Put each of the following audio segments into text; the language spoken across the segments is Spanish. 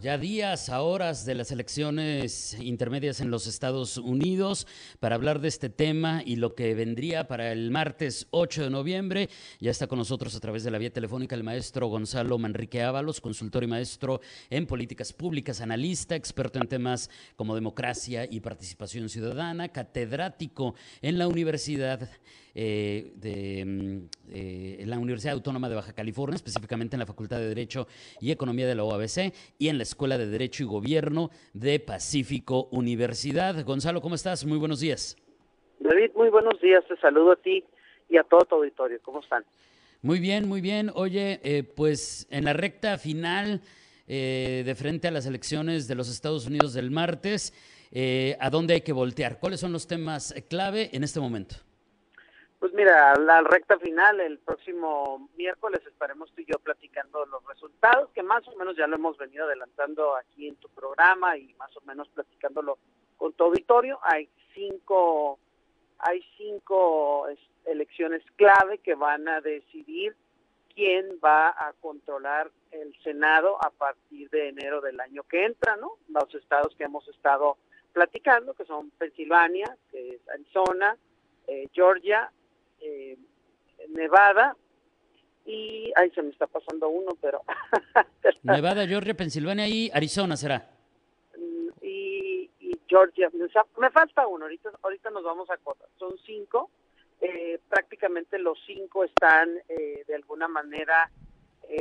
Ya días a horas de las elecciones intermedias en los Estados Unidos para hablar de este tema y lo que vendría para el martes 8 de noviembre. Ya está con nosotros a través de la vía telefónica el maestro Gonzalo Manrique Ábalos, consultor y maestro en políticas públicas, analista, experto en temas como democracia y participación ciudadana, catedrático en la Universidad eh, de mm, eh, la Universidad Autónoma de Baja California, específicamente en la Facultad de Derecho y Economía de la OABC y en la Escuela de Derecho y Gobierno de Pacífico Universidad. Gonzalo, ¿cómo estás? Muy buenos días. David, muy buenos días. Te saludo a ti y a todo tu auditorio. ¿Cómo están? Muy bien, muy bien. Oye, eh, pues en la recta final de frente a las elecciones de los Estados Unidos del martes, ¿a dónde hay que voltear? ¿Cuáles son los temas clave en este momento? Pues mira, la recta final, el próximo miércoles estaremos tú y yo platicando los resultados, que más o menos ya lo hemos venido adelantando aquí en tu programa y más o menos platicándolo con tu auditorio. Hay cinco, hay cinco elecciones clave que van a decidir quién va a controlar el Senado a partir de enero del año que entra, ¿no? Los estados que hemos estado platicando, que son Pensilvania, que es Arizona, eh, Georgia, eh, Nevada y ahí se me está pasando uno, pero Nevada, Georgia, Pensilvania y Arizona será. Y, Georgia, me falta uno, ahorita, ahorita nos vamos a acordar, son cinco, eh, prácticamente los cinco están eh, de alguna manera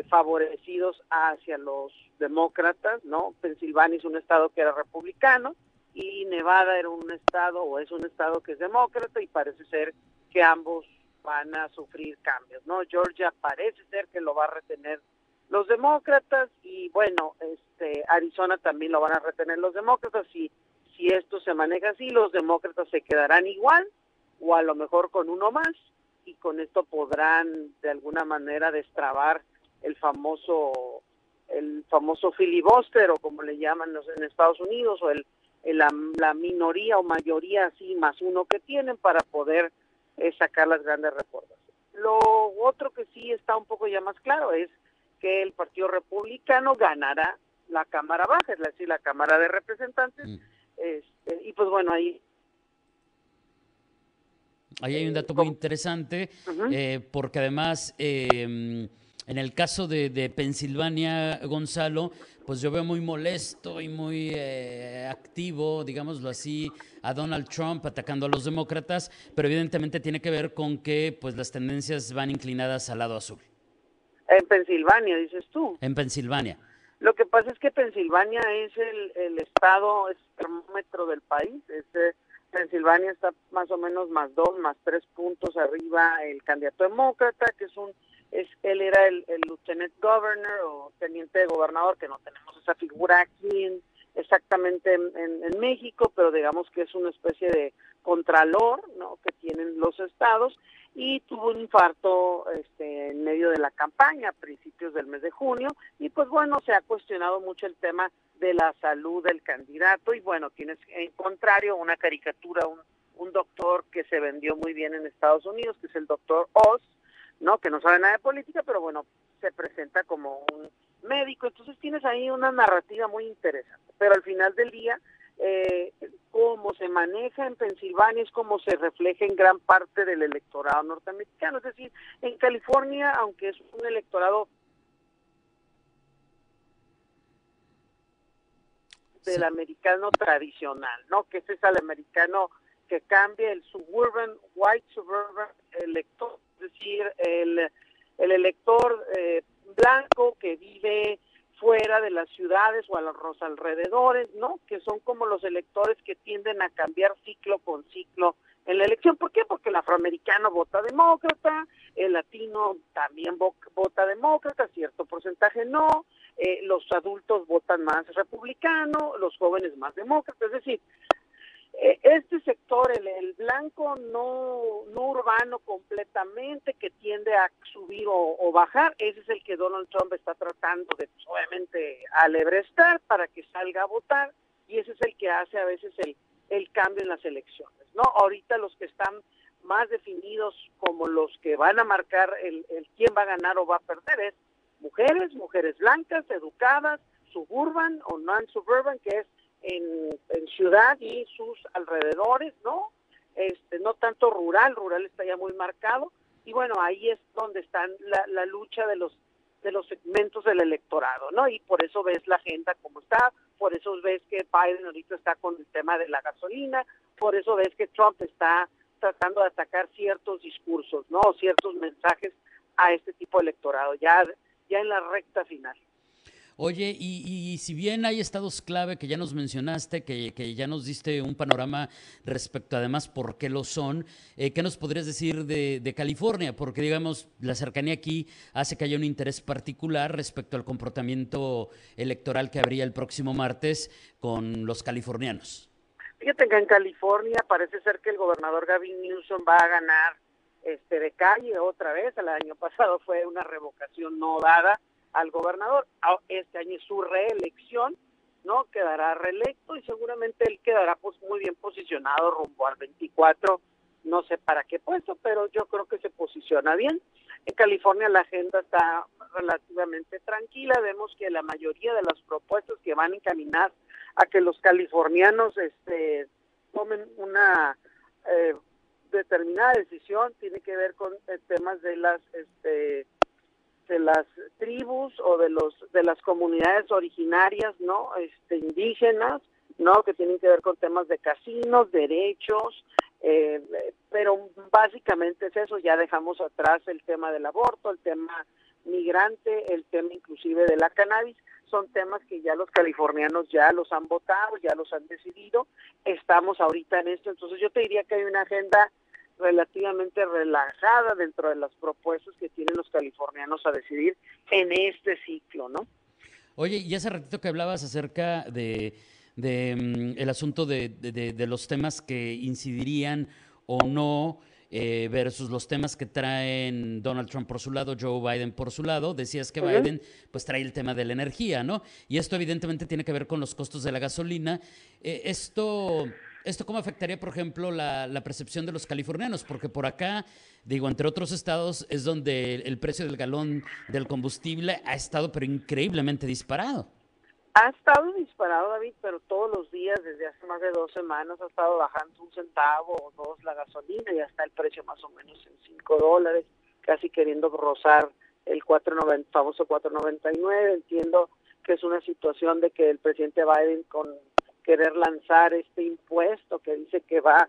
favorecidos hacia los demócratas, ¿no? Pensilvania es un estado que era republicano y Nevada era un estado o es un estado que es demócrata y parece ser que ambos van a sufrir cambios, ¿no? Georgia parece ser que lo va a retener los demócratas y bueno, este Arizona también lo van a retener los demócratas y si esto se maneja así, los demócratas se quedarán igual o a lo mejor con uno más y con esto podrán de alguna manera destrabar el famoso el famoso filibuster o como le llaman en Estados Unidos o el, la, la minoría o mayoría así más uno que tienen para poder es sacar las grandes reformas. Lo otro que sí está un poco ya más claro es que el Partido Republicano ganará la Cámara Baja, es decir, la Cámara de Representantes. Mm. Este, y pues bueno, ahí... Ahí hay un dato muy interesante, eh, porque además... Eh, en el caso de, de, Pensilvania, Gonzalo, pues yo veo muy molesto y muy eh, activo, digámoslo así, a Donald Trump atacando a los demócratas, pero evidentemente tiene que ver con que pues las tendencias van inclinadas al lado azul. En Pensilvania, dices tú. En Pensilvania. Lo que pasa es que Pensilvania es el, el estado, es el termómetro del país. Este, Pensilvania está más o menos más dos, más tres puntos arriba el candidato demócrata, que es un él era el, el lieutenant governor o teniente de gobernador, que no tenemos esa figura aquí en, exactamente en, en, México, pero digamos que es una especie de contralor ¿no? que tienen los estados y tuvo un infarto este, en medio de la campaña a principios del mes de junio y pues bueno, se ha cuestionado mucho el tema de la salud del candidato y bueno, tienes en contrario una caricatura, un, un doctor que se vendió muy bien en Estados Unidos, que es el doctor Oz, ¿no? Que no sabe nada de política, pero bueno, se presenta como un médico. Entonces tienes ahí una narrativa muy interesante. Pero al final del día, eh, cómo se maneja en Pensilvania es como se refleja en gran parte del electorado norteamericano. Es decir, en California, aunque es un electorado del americano tradicional, ¿no? Que ese es el americano que cambia el suburban, white suburban elector es decir, el, el elector eh, blanco que vive fuera de las ciudades o a los alrededores, ¿no? Que son como los electores que tienden a cambiar ciclo con ciclo en la elección. ¿Por qué? Porque el afroamericano vota demócrata, el latino también vota demócrata, cierto porcentaje no, eh, los adultos votan más republicano, los jóvenes más demócratas. Es decir, este sector, el, blanco no, no urbano completamente, que tiende a subir o, bajar, ese es el que Donald Trump está tratando de, pues, obviamente, alebrestar para que salga a votar. y ese es el que hace a veces el, el cambio en las elecciones, ¿no? Ahorita los que están más definidos como los que van a marcar el, el quién va a ganar o va a perder es mujeres, mujeres blancas, educadas, suburban o non-suburban, que es en, en, ciudad y sus alrededores, ¿no? Este, no tanto rural, rural está ya muy marcado, y bueno, ahí es donde están la, la lucha de los de los segmentos del electorado, ¿no? Y por eso ves la agenda como está, por eso ves que Biden ahorita está con el tema de la gasolina, por eso ves que Trump está tratando de atacar ciertos discursos, ¿no? Ciertos mensajes a este tipo de electorado, ya, ya en la recta final. Oye, y, y, si bien hay estados clave que ya nos mencionaste, que, que, ya nos diste un panorama respecto además por qué lo son, eh, ¿qué nos podrías decir de, de, California? Porque digamos, la cercanía aquí hace que haya un interés particular respecto al comportamiento electoral que habría el próximo martes con los californianos. Fíjate que en California parece ser que el gobernador Gavin Newsom va a ganar este de calle otra vez. El año pasado fue una revocación no dada al gobernador. Ah, este año es su reelección, ¿no? Quedará reelecto y seguramente él quedará pues muy bien posicionado rumbo al 24, no sé para qué puesto, pero yo creo que se posiciona bien. En California la agenda está relativamente tranquila, vemos que la mayoría de las propuestas que van encaminadas a que los californianos este, tomen una eh, determinada decisión tiene que ver con eh, temas de las este, de las tribus o de los de las comunidades originarias no este indígenas no que tienen que ver con temas de casinos derechos eh, pero básicamente es eso ya dejamos atrás el tema del aborto el tema migrante el tema inclusive de la cannabis son temas que ya los californianos ya los han votado ya los han decidido estamos ahorita en esto entonces yo te diría que hay una agenda relativamente relajada dentro de las propuestas que tienen los californianos a decidir en este ciclo, ¿no? Oye, y hace ratito que hablabas acerca de, de mm, el asunto de, de, de, los temas que incidirían o no eh, versus los temas que traen Donald Trump por su lado, Joe Biden por su lado, decías que uh -huh. Biden pues trae el tema de la energía, ¿no? Y esto evidentemente tiene que ver con los costos de la gasolina. Eh, esto ¿Esto cómo afectaría, por ejemplo, la, percepción de los californianos? Porque por acá, digo, entre otros estados, es donde el precio del galón del combustible ha estado, pero increíblemente disparado. Ha estado disparado, David, pero todos los días, desde hace más de dos semanas, ha estado bajando un centavo o dos la gasolina y está el precio más o menos en cinco dólares, casi queriendo rozar el 4.90, famoso 4.99. Entiendo que es una situación de que el presidente Biden con querer lanzar este impuesto que dice que va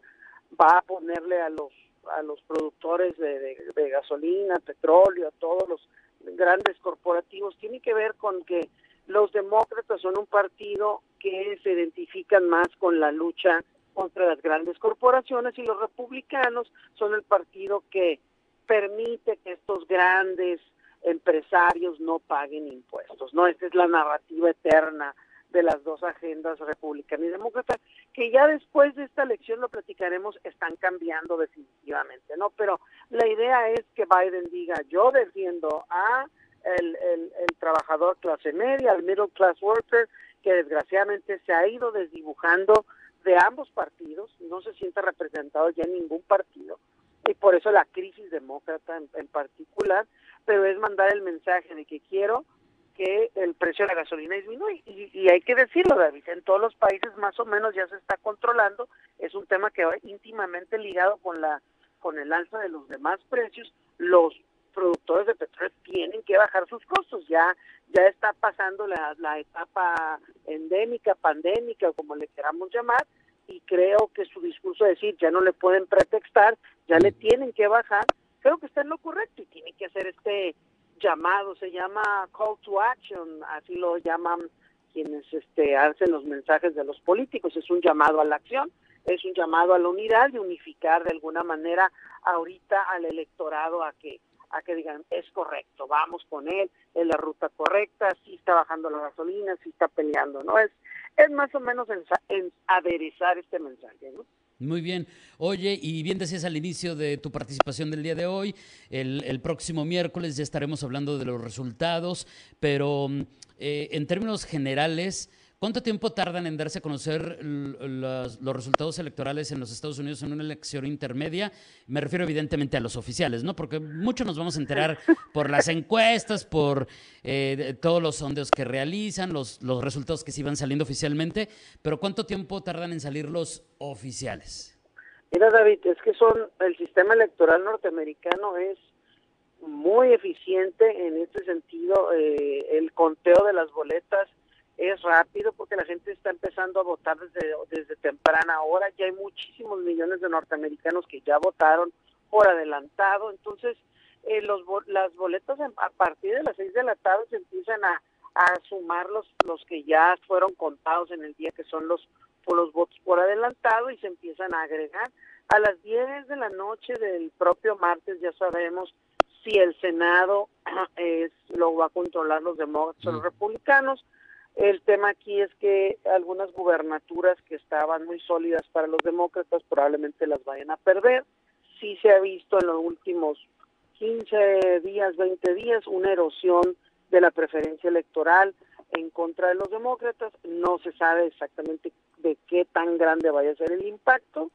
va a ponerle a los a los productores de, de, gasolina, petróleo, a todos los grandes corporativos, tiene que ver con que los demócratas son un partido que se identifican más con la lucha contra las grandes corporaciones y los republicanos son el partido que permite que estos grandes empresarios no paguen impuestos, ¿no? Esta es la narrativa eterna de las dos agendas republicana y demócrata, que ya después de esta elección lo platicaremos, están cambiando definitivamente, ¿no? Pero la idea es que Biden diga, yo defiendo a el, el, trabajador clase media, al middle class worker, que desgraciadamente se ha ido desdibujando de ambos partidos, no se siente representado ya en ningún partido, y por eso la crisis demócrata en, en particular, pero es mandar el mensaje de que quiero que el precio de la gasolina disminuye. Y, y, hay que decirlo, David, en todos los países más o menos ya se está controlando. Es un tema que va íntimamente ligado con la con el alza de los demás precios. Los productores de petróleo tienen que bajar sus costos. Ya ya está pasando la, la etapa endémica, pandémica, como le queramos llamar, y creo que su discurso de decir ya no le pueden pretextar, ya le tienen que bajar, creo que está en lo correcto y tiene que hacer este llamado, se llama call to action, así lo llaman quienes este, hacen los mensajes de los políticos, es un llamado a la acción, es un llamado a la unidad y unificar de alguna manera ahorita al electorado a que a que digan es correcto, vamos con él, es la ruta correcta, sí está bajando la gasolina, sí está peleando, ¿no? Es, es más o menos en, en aderezar este mensaje, ¿no? Muy bien. Oye, y bien decías al inicio de tu participación del día de hoy, el, el próximo miércoles ya estaremos hablando de los resultados, pero eh, en términos generales, ¿Cuánto tiempo tardan en darse a conocer los, resultados electorales en los Estados Unidos en una elección intermedia? Me refiero evidentemente a los oficiales, ¿no? Porque muchos nos vamos a enterar por las encuestas, por eh, todos los sondeos que realizan, los, los resultados que se iban saliendo oficialmente, pero ¿cuánto tiempo tardan en salir los oficiales? Mira, David, es que son el sistema electoral norteamericano es muy eficiente en este sentido. Eh, el conteo de las boletas es rápido porque la gente está empezando a votar desde, desde temprana hora. Ya hay muchísimos millones de norteamericanos que ya votaron por adelantado. Entonces, eh, los, las boletas a partir de las seis de la tarde se empiezan a, a sumar los, los que ya fueron contados en el día, que son los, por los votos por adelantado, y se empiezan a agregar. A las 10 de la noche del propio martes ya sabemos si el Senado es, lo va a controlar los demócratas o los republicanos. El tema aquí es que algunas gubernaturas que estaban muy sólidas para los demócratas probablemente las vayan a perder. Sí se ha visto en los últimos 15 días, 20 días, una erosión de la preferencia electoral en contra de los demócratas. No se sabe exactamente de qué tan grande vaya a ser el impacto,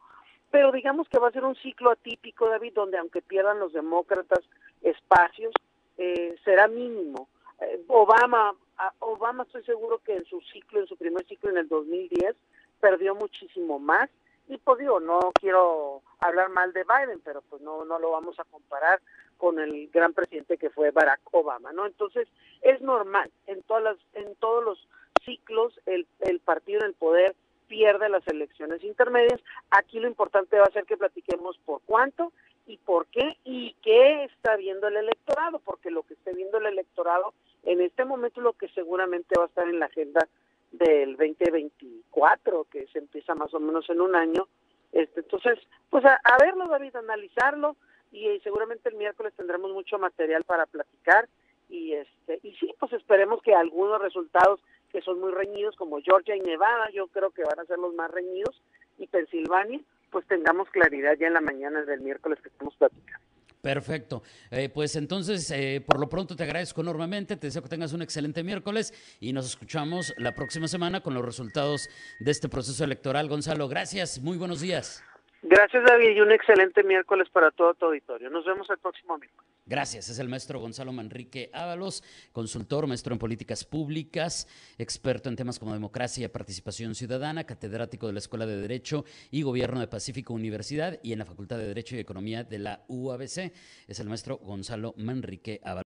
pero digamos que va a ser un ciclo atípico, David, donde aunque pierdan los demócratas espacios, eh, será mínimo. Eh, Obama, Obama estoy seguro que en su ciclo, en su primer ciclo en el 2010, perdió muchísimo más. Y pues digo, no quiero hablar mal de Biden, pero pues no, no lo vamos a comparar con el gran presidente que fue Barack Obama, ¿no? Entonces, es normal, en todas las, en todos los ciclos el, el partido en el poder pierde las elecciones intermedias. Aquí lo importante va a ser que platiquemos por cuánto y por qué y qué está viendo el electorado, porque lo que esté viendo el electorado en este momento lo que seguramente va a estar en la agenda del 2024, que se empieza más o menos en un año. Este, entonces, pues a, verlo, David, analizarlo y, y seguramente el miércoles tendremos mucho material para platicar y este y sí, pues esperemos que algunos resultados que son muy reñidos, como Georgia y Nevada, yo creo que van a ser los más reñidos, y Pensilvania, pues tengamos claridad ya en la mañana del miércoles que estamos platicando. Perfecto. Eh, pues entonces, eh, por lo pronto te agradezco enormemente, te deseo que tengas un excelente miércoles y nos escuchamos la próxima semana con los resultados de este proceso electoral. Gonzalo, gracias, muy buenos días. Gracias, David, y un excelente miércoles para todo tu auditorio. Nos vemos el próximo miércoles. Gracias. Es el maestro Gonzalo Manrique Ábalos, consultor, maestro en políticas públicas, experto en temas como democracia y participación ciudadana, catedrático de la Escuela de Derecho y Gobierno de Pacífico Universidad y en la Facultad de Derecho y Economía de la UABC. Es el maestro Gonzalo Manrique Ábalos.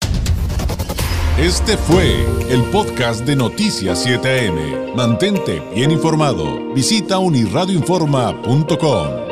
Este fue el podcast de Noticias 7am. Mantente bien informado. Visita unirradioinforma.com.